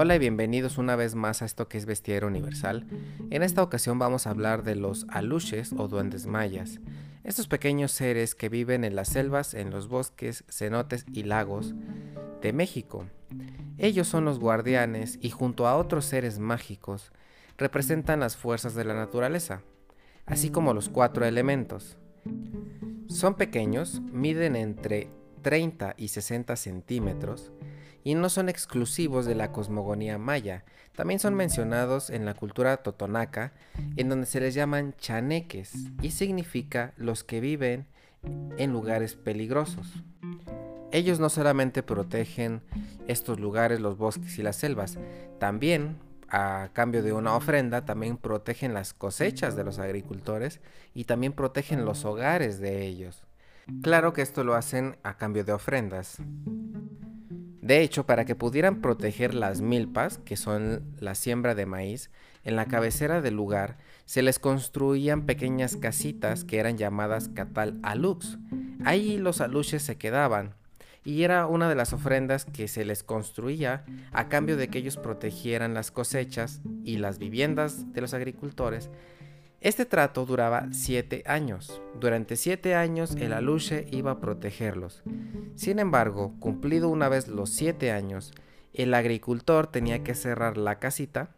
Hola y bienvenidos una vez más a esto que es Bestiario Universal. En esta ocasión vamos a hablar de los aluches o duendes mayas. Estos pequeños seres que viven en las selvas, en los bosques, cenotes y lagos de México. Ellos son los guardianes y junto a otros seres mágicos representan las fuerzas de la naturaleza, así como los cuatro elementos. Son pequeños, miden entre 30 y 60 centímetros y no son exclusivos de la cosmogonía maya, también son mencionados en la cultura totonaca, en donde se les llaman chaneques y significa los que viven en lugares peligrosos. Ellos no solamente protegen estos lugares, los bosques y las selvas, también a cambio de una ofrenda, también protegen las cosechas de los agricultores y también protegen los hogares de ellos. Claro que esto lo hacen a cambio de ofrendas. De hecho, para que pudieran proteger las milpas, que son la siembra de maíz, en la cabecera del lugar se les construían pequeñas casitas que eran llamadas catal alux. Ahí los aluches se quedaban y era una de las ofrendas que se les construía a cambio de que ellos protegieran las cosechas y las viviendas de los agricultores este trato duraba siete años. Durante siete años el aluche iba a protegerlos. Sin embargo, cumplido una vez los siete años, el agricultor tenía que cerrar la casita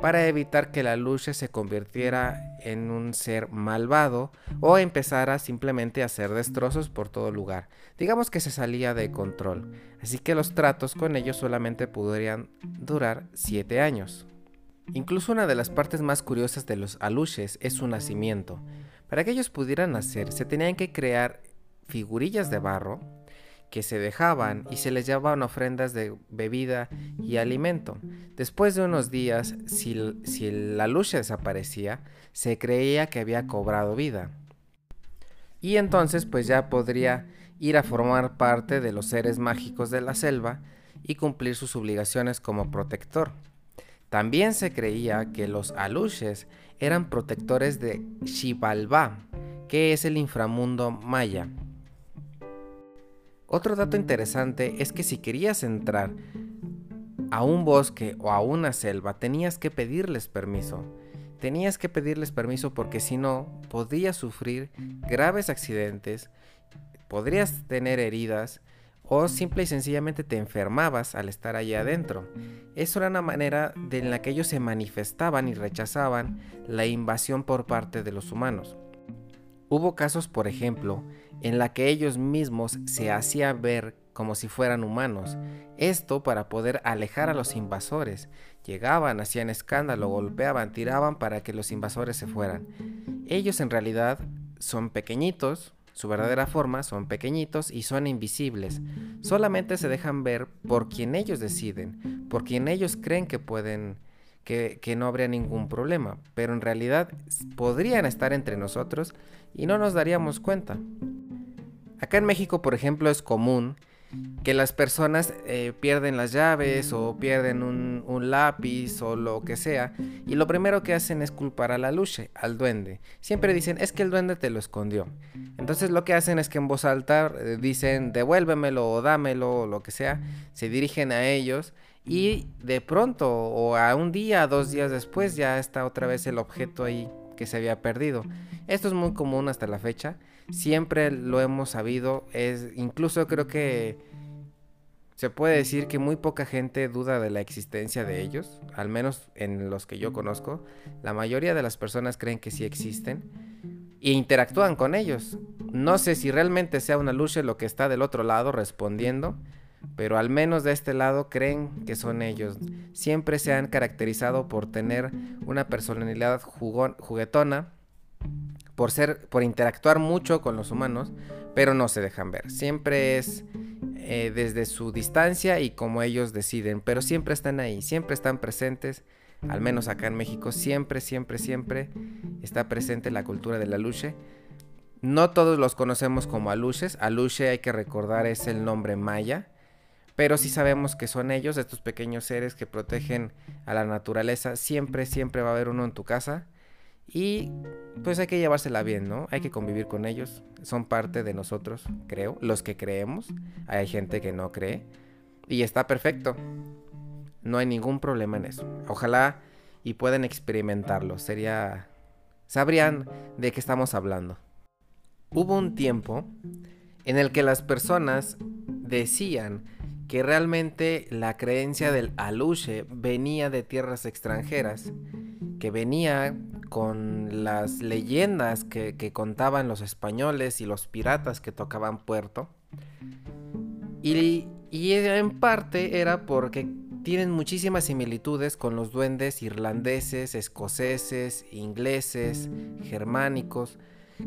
para evitar que el aluche se convirtiera en un ser malvado o empezara simplemente a hacer destrozos por todo lugar. Digamos que se salía de control. Así que los tratos con ellos solamente podrían durar siete años. Incluso una de las partes más curiosas de los aluches es su nacimiento. Para que ellos pudieran nacer, se tenían que crear figurillas de barro que se dejaban y se les llevaban ofrendas de bebida y alimento. Después de unos días, si, si el aluche desaparecía, se creía que había cobrado vida. Y entonces pues ya podría ir a formar parte de los seres mágicos de la selva y cumplir sus obligaciones como protector. También se creía que los aluches eran protectores de Xibalbá, que es el inframundo maya. Otro dato interesante es que si querías entrar a un bosque o a una selva, tenías que pedirles permiso. Tenías que pedirles permiso porque si no, podías sufrir graves accidentes, podrías tener heridas o simple y sencillamente te enfermabas al estar allí adentro. Eso era una manera de en la que ellos se manifestaban y rechazaban la invasión por parte de los humanos. Hubo casos, por ejemplo, en la que ellos mismos se hacían ver como si fueran humanos, esto para poder alejar a los invasores. Llegaban, hacían escándalo, golpeaban, tiraban para que los invasores se fueran. Ellos en realidad son pequeñitos, su verdadera forma son pequeñitos y son invisibles. Solamente se dejan ver por quien ellos deciden, por quien ellos creen que pueden, que, que no habría ningún problema. Pero en realidad podrían estar entre nosotros y no nos daríamos cuenta. Acá en México, por ejemplo, es común que las personas eh, pierden las llaves o pierden un, lápiz o lo que sea y lo primero que hacen es culpar a la luche, al duende. Siempre dicen es que el duende te lo escondió. Entonces lo que hacen es que en voz alta eh, dicen devuélvemelo o dámelo o lo que sea, se dirigen a ellos y de pronto o a un día, dos días después ya está otra vez el objeto ahí que se había perdido. Esto es muy común hasta la fecha siempre lo hemos sabido, es incluso creo que se puede decir que muy poca gente duda de la existencia de ellos, al menos en los que yo conozco. La mayoría de las personas creen que sí existen e interactúan con ellos. No sé si realmente sea una lucha lo que está del otro lado respondiendo, pero al menos de este lado creen que son ellos. Siempre se han caracterizado por tener una personalidad juguetona, por ser, por interactuar mucho con los humanos, pero no se dejan ver. Siempre es eh, desde su distancia y como ellos deciden, pero siempre están ahí, siempre están presentes. Al menos acá en México siempre, siempre, siempre está presente la cultura de la luche. No todos los conocemos como aluches. Aluche hay que recordar es el nombre maya. Pero sí sabemos que son ellos, estos pequeños seres que protegen a la naturaleza. Siempre, siempre va a haber uno en tu casa. Y pues hay que llevársela bien, ¿no? Hay que convivir con ellos. Son parte de nosotros, creo. Los que creemos. Hay gente que no cree. Y está perfecto. no hay ningún problema en eso. Ojalá y puedan experimentarlo. Sería... Sabrían de qué estamos hablando. Hubo un tiempo en el que las personas decían que realmente la creencia del aluche venía de tierras extranjeras, que venía con las leyendas que, contaban los españoles y los piratas que tocaban puerto. Y, y en parte era porque tienen muchísimas similitudes con los duendes irlandeses, escoceses, ingleses, germánicos.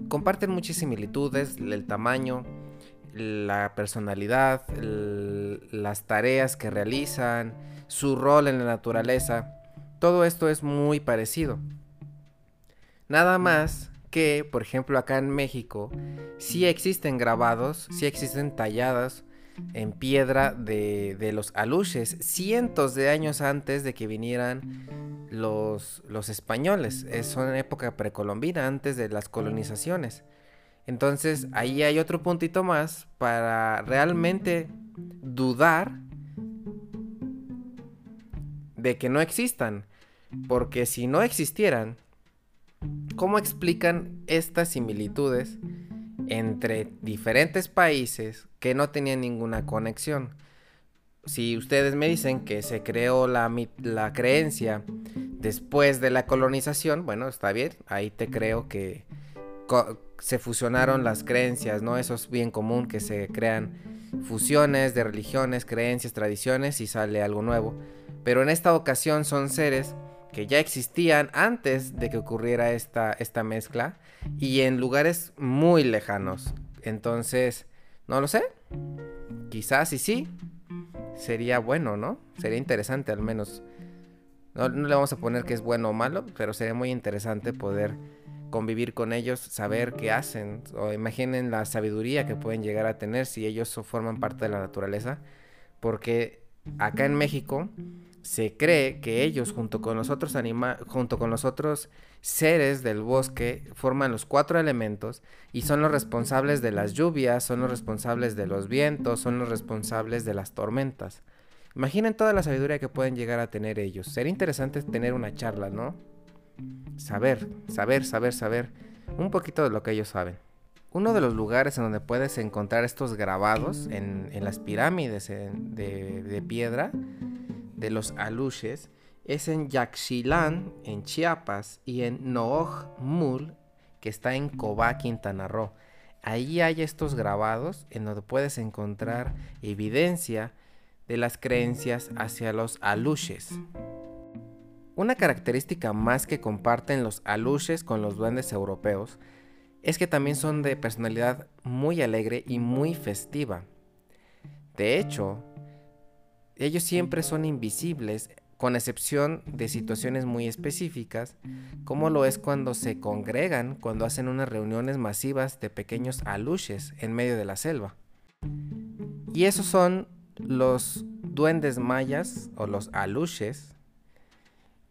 Comparten muchas similitudes, el tamaño, la personalidad, las tareas que realizan, su rol en la naturaleza. Todo esto es muy parecido. Nada más que, por ejemplo, acá en México, sí existen grabados, sí existen talladas en piedra de, los aluches cientos de años antes de que vinieran los, los españoles. Es una época precolombina, antes de las colonizaciones. Entonces ahí hay otro puntito más para realmente dudar de que no existan. Porque si no existieran, ¿cómo explican estas similitudes entre diferentes países que no tenían ninguna conexión? Si ustedes me dicen que se creó la, la creencia después de la colonización, bueno, está bien, ahí te creo que se fusionaron las creencias, ¿no? Eso es bien común que se crean fusiones de religiones, creencias, tradiciones y sale algo nuevo. Pero en esta ocasión son seres que ya existían antes de que ocurriera esta, esta mezcla y en lugares muy lejanos. Entonces, no lo sé. Quizás y sí. Sería bueno, ¿no? Sería interesante al menos. No, no le vamos a poner que es bueno o malo, pero sería muy interesante poder convivir con ellos, saber qué hacen, o imaginen la sabiduría que pueden llegar a tener si ellos forman parte de la naturaleza, porque acá en México se cree que ellos junto con los otros junto con los otros seres del bosque forman los cuatro elementos y son los responsables de las lluvias, son los responsables de los vientos, son los responsables de las tormentas. Imaginen toda la sabiduría que pueden llegar a tener ellos. Sería interesante tener una charla, ¿no? Saber, saber, saber, saber un poquito de lo que ellos saben. Uno de los lugares en donde puedes encontrar estos grabados en, las pirámides de, piedra de los aluches es en Yaxchilán, en Chiapas, y en Nooj que está en Cobá, Quintana Roo. Ahí hay estos grabados en donde puedes encontrar evidencia de las creencias hacia los aluches. Una característica más que comparten los aluches con los duendes europeos es que también son de personalidad muy alegre y muy festiva. De hecho, ellos siempre son invisibles con excepción de situaciones muy específicas, como lo es cuando se congregan, cuando hacen unas reuniones masivas de pequeños aluches en medio de la selva. Y esos son los duendes mayas o los aluches,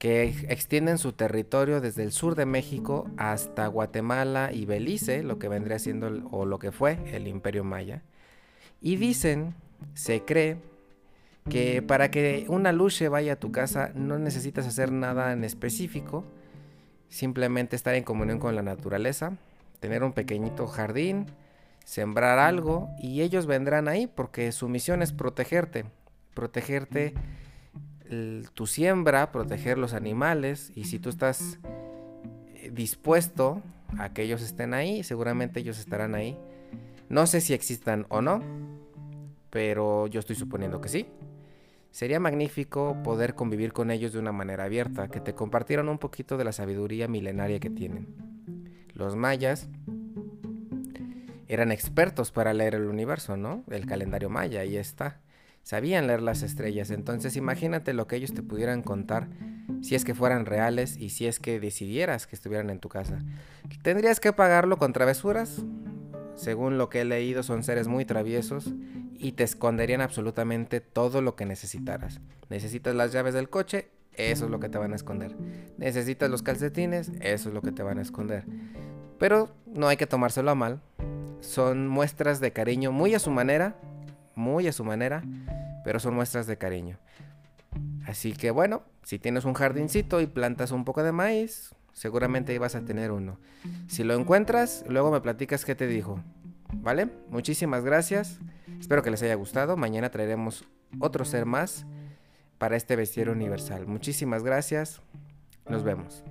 que extienden su territorio desde el sur de México hasta Guatemala y Belice, lo que vendría siendo o lo que fue el imperio maya. Y dicen, se cree, que para que una luche vaya a tu casa no necesitas hacer nada en específico, simplemente estar en comunión con la naturaleza, tener un pequeñito jardín, sembrar algo y ellos vendrán ahí porque su misión es protegerte, protegerte tu siembra, proteger los animales y si tú estás eh, dispuesto a que ellos estén ahí, seguramente ellos estarán ahí. No sé si existan o no, pero yo estoy suponiendo que sí. Sería magnífico poder convivir con ellos de una manera abierta, que te compartieran un poquito de la sabiduría milenaria que tienen. Los mayas eran expertos para leer el universo, ¿no? El calendario maya, ahí está sabían leer las estrellas. Entonces imagínate lo que ellos te pudieran contar si es que fueran reales y si es que decidieras que estuvieran en tu casa. ¿Tendrías que pagarlo con travesuras? Según lo que he leído son seres muy traviesos y te esconderían absolutamente todo lo que necesitaras. Necesitas las llaves del coche, eso es lo que te van a esconder. Necesitas los calcetines, eso es lo que te van a esconder. Pero no hay que tomárselo a mal. Son muestras de cariño muy a su manera, muy a su manera, pero son muestras de cariño. Así que bueno, si tienes un jardincito y plantas un poco de maíz, seguramente ibas a tener uno. Si lo encuentras, luego me platicas qué te dijo. ¿Vale? Muchísimas gracias. Espero que les haya gustado. Mañana traeremos otro ser más para este bestiario universal. Muchísimas gracias. Nos vemos.